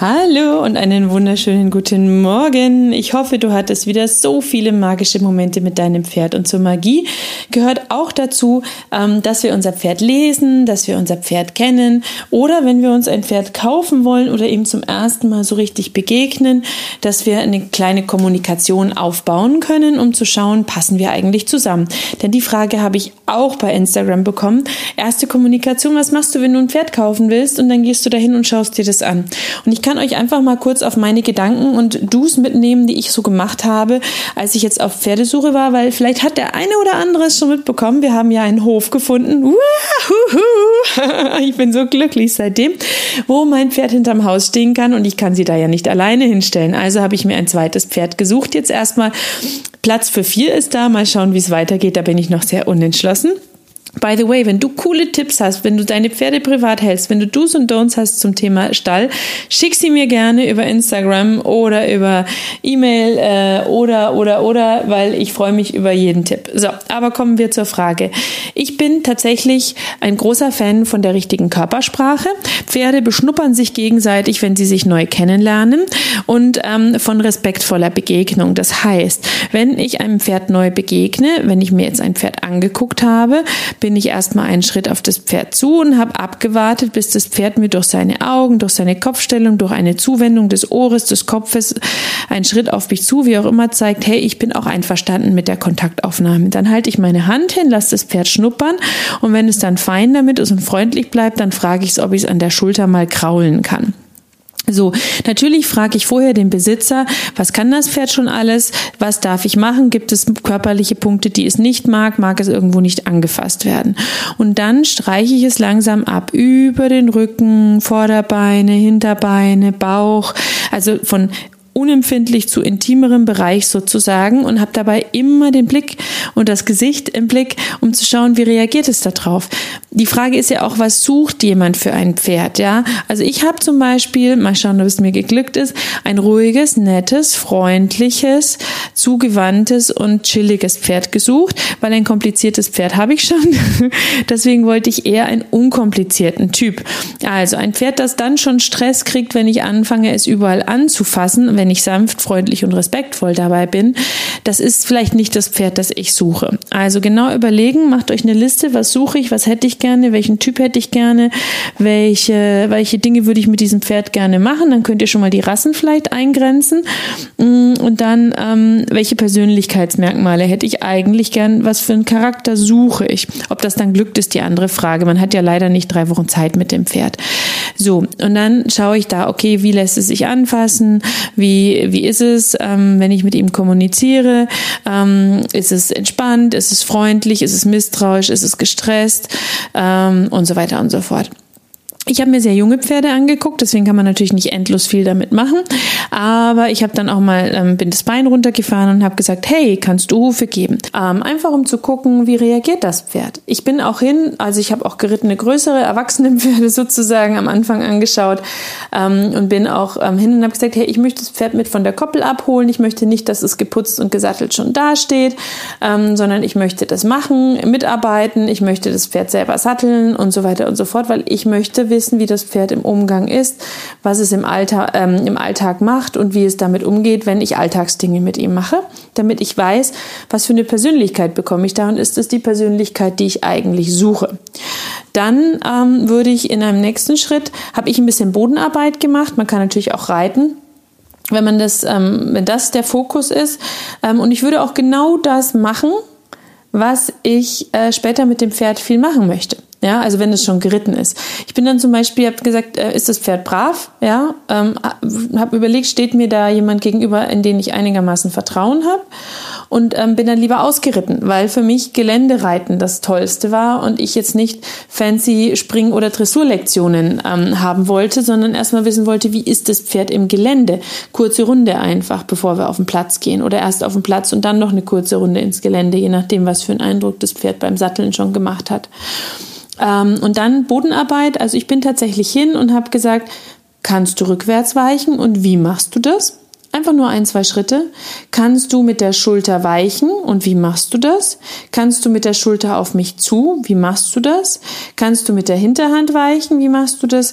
Hallo und einen wunderschönen guten Morgen. Ich hoffe, du hattest wieder so viele magische Momente mit deinem Pferd. Und zur Magie gehört auch dazu, ähm, dass wir unser Pferd lesen, dass wir unser Pferd kennen oder wenn wir uns ein Pferd kaufen wollen oder ihm zum ersten Mal so richtig begegnen, dass wir eine kleine Kommunikation aufbauen können, um zu schauen, passen wir eigentlich zusammen. Denn die Frage habe ich auch bei Instagram bekommen. Erste Kommunikation, was machst du, wenn du ein Pferd kaufen willst? Und dann gehst du dahin und schaust dir das an. Und ich kann euch einfach mal kurz auf meine Gedanken und Do's mitnehmen, die ich so gemacht habe, als ich jetzt auf Pferdesuche war, weil vielleicht hat der eine oder andere es schon mitbekommen. Wir haben ja einen Hof gefunden. Ich bin so glücklich seitdem, wo mein Pferd hinterm Haus stehen kann und ich kann sie da ja nicht alleine hinstellen. Also habe ich mir ein zweites Pferd gesucht. Jetzt erstmal Platz für vier ist da. Mal schauen, wie es weitergeht. Da bin ich noch sehr unentschlossen. By the way, wenn du coole Tipps hast, wenn du deine Pferde privat hältst, wenn du Do's und Don'ts hast zum Thema Stall, schick sie mir gerne über Instagram oder über E-Mail äh, oder oder oder, weil ich freue mich über jeden Tipp. So, aber kommen wir zur Frage. Ich bin tatsächlich ein großer Fan von der richtigen Körpersprache. Pferde beschnuppern sich gegenseitig, wenn sie sich neu kennenlernen und ähm, von respektvoller Begegnung. Das heißt, wenn ich einem Pferd neu begegne, wenn ich mir jetzt ein Pferd angeguckt habe, bin ich erstmal einen Schritt auf das Pferd zu und habe abgewartet, bis das Pferd mir durch seine Augen, durch seine Kopfstellung, durch eine Zuwendung des Ohres, des Kopfes, einen Schritt auf mich zu, wie auch immer zeigt, hey, ich bin auch einverstanden mit der Kontaktaufnahme. Dann halte ich meine Hand hin, lasse das Pferd schnuppern und wenn es dann fein damit ist und freundlich bleibt, dann frage ich es, ob ich es an der Schulter mal kraulen kann. So, natürlich frage ich vorher den Besitzer, was kann das Pferd schon alles? Was darf ich machen? Gibt es körperliche Punkte, die es nicht mag? Mag es irgendwo nicht angefasst werden? Und dann streiche ich es langsam ab über den Rücken, Vorderbeine, Hinterbeine, Bauch, also von unempfindlich zu intimerem Bereich sozusagen und habe dabei immer den Blick und das Gesicht im Blick, um zu schauen, wie reagiert es darauf. Die Frage ist ja auch, was sucht jemand für ein Pferd, ja? Also ich habe zum Beispiel, mal schauen, ob es mir geglückt ist, ein ruhiges, nettes, freundliches, zugewandtes und chilliges Pferd gesucht, weil ein kompliziertes Pferd habe ich schon. Deswegen wollte ich eher einen unkomplizierten Typ. Also ein Pferd, das dann schon Stress kriegt, wenn ich anfange, es überall anzufassen, wenn wenn ich sanft, freundlich und respektvoll dabei bin, das ist vielleicht nicht das Pferd, das ich suche. Also genau überlegen, macht euch eine Liste, was suche ich, was hätte ich gerne, welchen Typ hätte ich gerne, welche, welche Dinge würde ich mit diesem Pferd gerne machen. Dann könnt ihr schon mal die Rassen vielleicht eingrenzen. Mm, und dann, ähm, welche Persönlichkeitsmerkmale hätte ich eigentlich gern, was für einen Charakter suche ich. Ob das dann glückt, ist die andere Frage. Man hat ja leider nicht drei Wochen Zeit mit dem Pferd. So, und dann schaue ich da, okay, wie lässt es sich anfassen, wie wie, wie ist es, ähm, wenn ich mit ihm kommuniziere? Ähm, ist es entspannt? Ist es freundlich? Ist es misstrauisch? Ist es gestresst? Ähm, und so weiter und so fort. Ich habe mir sehr junge Pferde angeguckt, deswegen kann man natürlich nicht endlos viel damit machen. Aber ich habe dann auch mal ähm, bin das Bein runtergefahren und habe gesagt, hey, kannst du Hufe geben? Ähm, einfach um zu gucken, wie reagiert das Pferd. Ich bin auch hin, also ich habe auch gerittene größere erwachsene Pferde sozusagen am Anfang angeschaut ähm, und bin auch ähm, hin und habe gesagt, hey, ich möchte das Pferd mit von der Koppel abholen. Ich möchte nicht, dass es geputzt und gesattelt schon dasteht, ähm, sondern ich möchte das machen, mitarbeiten. Ich möchte das Pferd selber satteln und so weiter und so fort, weil ich möchte wissen, wissen, wie das Pferd im Umgang ist, was es im, Alltag, ähm, im Alltag macht und wie es damit umgeht, wenn ich Alltagsdinge mit ihm mache, damit ich weiß, was für eine Persönlichkeit bekomme ich da und ist es die Persönlichkeit, die ich eigentlich suche. Dann ähm, würde ich in einem nächsten Schritt, habe ich ein bisschen Bodenarbeit gemacht, man kann natürlich auch reiten wenn man das, ähm, wenn das der Fokus ist. Ähm, und ich würde auch genau das machen, was ich äh, später mit dem Pferd viel machen möchte. Ja, also wenn es schon geritten ist. Ich bin dann zum Beispiel, habe gesagt, äh, ist das Pferd brav? Ja, ähm, habe überlegt, steht mir da jemand gegenüber, in den ich einigermaßen Vertrauen habe und ähm, bin dann lieber ausgeritten, weil für mich Geländereiten das Tollste war und ich jetzt nicht fancy Spring- oder Dressurlektionen ähm, haben wollte, sondern erstmal wissen wollte, wie ist das Pferd im Gelände? Kurze Runde einfach, bevor wir auf den Platz gehen oder erst auf den Platz und dann noch eine kurze Runde ins Gelände, je nachdem, was für einen Eindruck das Pferd beim Satteln schon gemacht hat. Ähm, und dann Bodenarbeit. Also ich bin tatsächlich hin und habe gesagt, kannst du rückwärts weichen und wie machst du das? Einfach nur ein, zwei Schritte. Kannst du mit der Schulter weichen und wie machst du das? Kannst du mit der Schulter auf mich zu? Wie machst du das? Kannst du mit der Hinterhand weichen? Wie machst du das?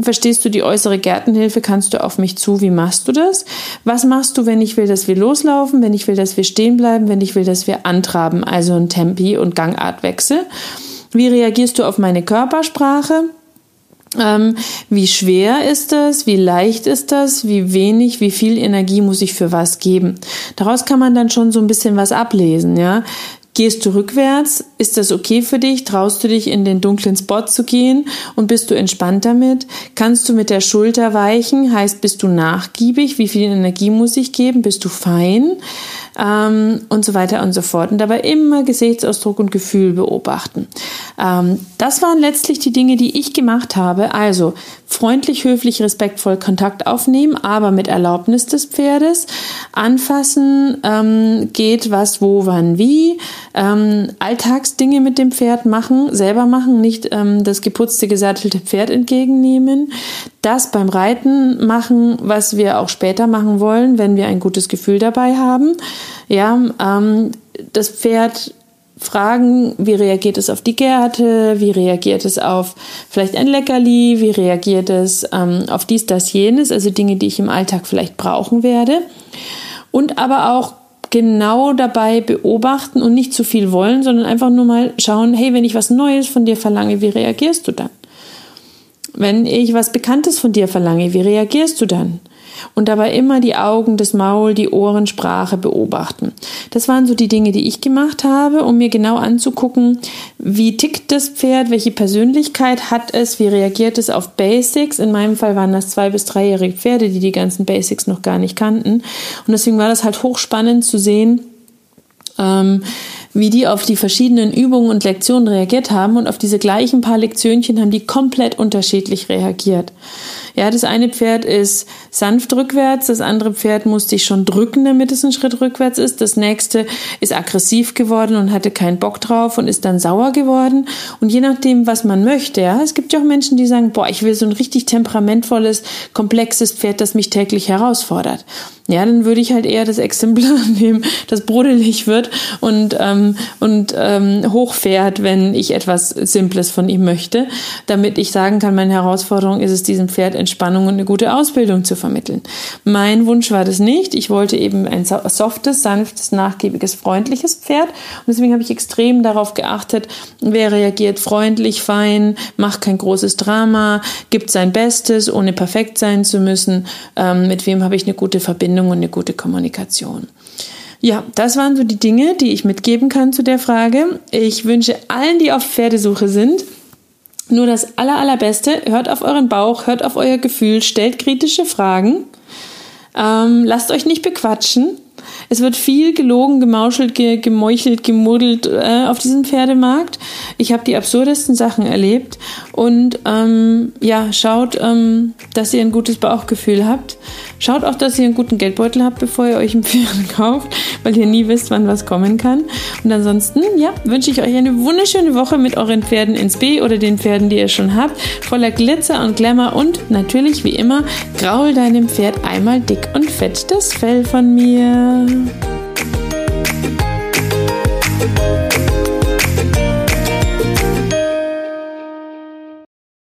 Verstehst du die äußere Gärtenhilfe? Kannst du auf mich zu? Wie machst du das? Was machst du, wenn ich will, dass wir loslaufen? Wenn ich will, dass wir stehen bleiben? Wenn ich will, dass wir antraben? Also ein Tempi- und Gangartwechsel. Wie reagierst du auf meine Körpersprache? Ähm, wie schwer ist das? Wie leicht ist das? Wie wenig? Wie viel Energie muss ich für was geben? Daraus kann man dann schon so ein bisschen was ablesen, ja. Gehst du rückwärts? Ist das okay für dich? Traust du dich in den dunklen Spot zu gehen und bist du entspannt damit? Kannst du mit der Schulter weichen? Heißt, bist du nachgiebig? Wie viel Energie muss ich geben? Bist du fein? Ähm, und so weiter und so fort. Und dabei immer Gesichtsausdruck und Gefühl beobachten. Ähm, das waren letztlich die Dinge, die ich gemacht habe. Also freundlich, höflich, respektvoll Kontakt aufnehmen, aber mit Erlaubnis des Pferdes. Anfassen ähm, geht was, wo, wann, wie. Ähm, Alltagsdinge mit dem Pferd machen, selber machen, nicht ähm, das geputzte, gesattelte Pferd entgegennehmen. Das beim Reiten machen, was wir auch später machen wollen, wenn wir ein gutes Gefühl dabei haben. Ja, ähm, das Pferd fragen, wie reagiert es auf die Gärte, wie reagiert es auf vielleicht ein Leckerli, wie reagiert es ähm, auf dies, das, jenes, also Dinge, die ich im Alltag vielleicht brauchen werde. Und aber auch genau dabei beobachten und nicht zu viel wollen, sondern einfach nur mal schauen, hey, wenn ich was Neues von dir verlange, wie reagierst du dann? Wenn ich was Bekanntes von dir verlange, wie reagierst du dann? und dabei immer die Augen, das Maul, die Ohren, Sprache beobachten. Das waren so die Dinge, die ich gemacht habe, um mir genau anzugucken, wie tickt das Pferd, welche Persönlichkeit hat es, wie reagiert es auf Basics. In meinem Fall waren das zwei bis dreijährige Pferde, die die ganzen Basics noch gar nicht kannten. Und deswegen war das halt hochspannend zu sehen, ähm, wie die auf die verschiedenen Übungen und Lektionen reagiert haben und auf diese gleichen paar Lektionchen haben die komplett unterschiedlich reagiert. Ja, das eine Pferd ist sanft rückwärts, das andere Pferd musste sich schon drücken, damit es einen Schritt rückwärts ist. Das nächste ist aggressiv geworden und hatte keinen Bock drauf und ist dann sauer geworden. Und je nachdem, was man möchte, ja, es gibt ja auch Menschen, die sagen, boah, ich will so ein richtig temperamentvolles, komplexes Pferd, das mich täglich herausfordert. Ja, dann würde ich halt eher das Exemplar nehmen, das brodelig wird und, ähm, und ähm, hochfährt, wenn ich etwas Simples von ihm möchte, damit ich sagen kann, meine Herausforderung ist es, diesem Pferd Entspannung und eine gute Ausbildung zu vermitteln. Mein Wunsch war das nicht. Ich wollte eben ein softes, sanftes, nachgiebiges, freundliches Pferd. Und deswegen habe ich extrem darauf geachtet, wer reagiert freundlich, fein, macht kein großes Drama, gibt sein Bestes, ohne perfekt sein zu müssen, ähm, mit wem habe ich eine gute Verbindung und eine gute Kommunikation. Ja, das waren so die Dinge, die ich mitgeben kann zu der Frage. Ich wünsche allen, die auf Pferdesuche sind, nur das aller, allerbeste. Hört auf euren Bauch, hört auf euer Gefühl, stellt kritische Fragen. Ähm, lasst euch nicht bequatschen. Es wird viel gelogen, gemauschelt, ge gemeuchelt, gemodelt äh, auf diesem Pferdemarkt. Ich habe die absurdesten Sachen erlebt. Und ähm, ja, schaut, ähm, dass ihr ein gutes Bauchgefühl habt. Schaut auch, dass ihr einen guten Geldbeutel habt, bevor ihr euch ein Pferd kauft, weil ihr nie wisst, wann was kommen kann. Und ansonsten, ja, wünsche ich euch eine wunderschöne Woche mit euren Pferden ins B oder den Pferden, die ihr schon habt, voller Glitzer und Glamour und natürlich wie immer, graul deinem Pferd einmal dick und fett das Fell von mir. Bye.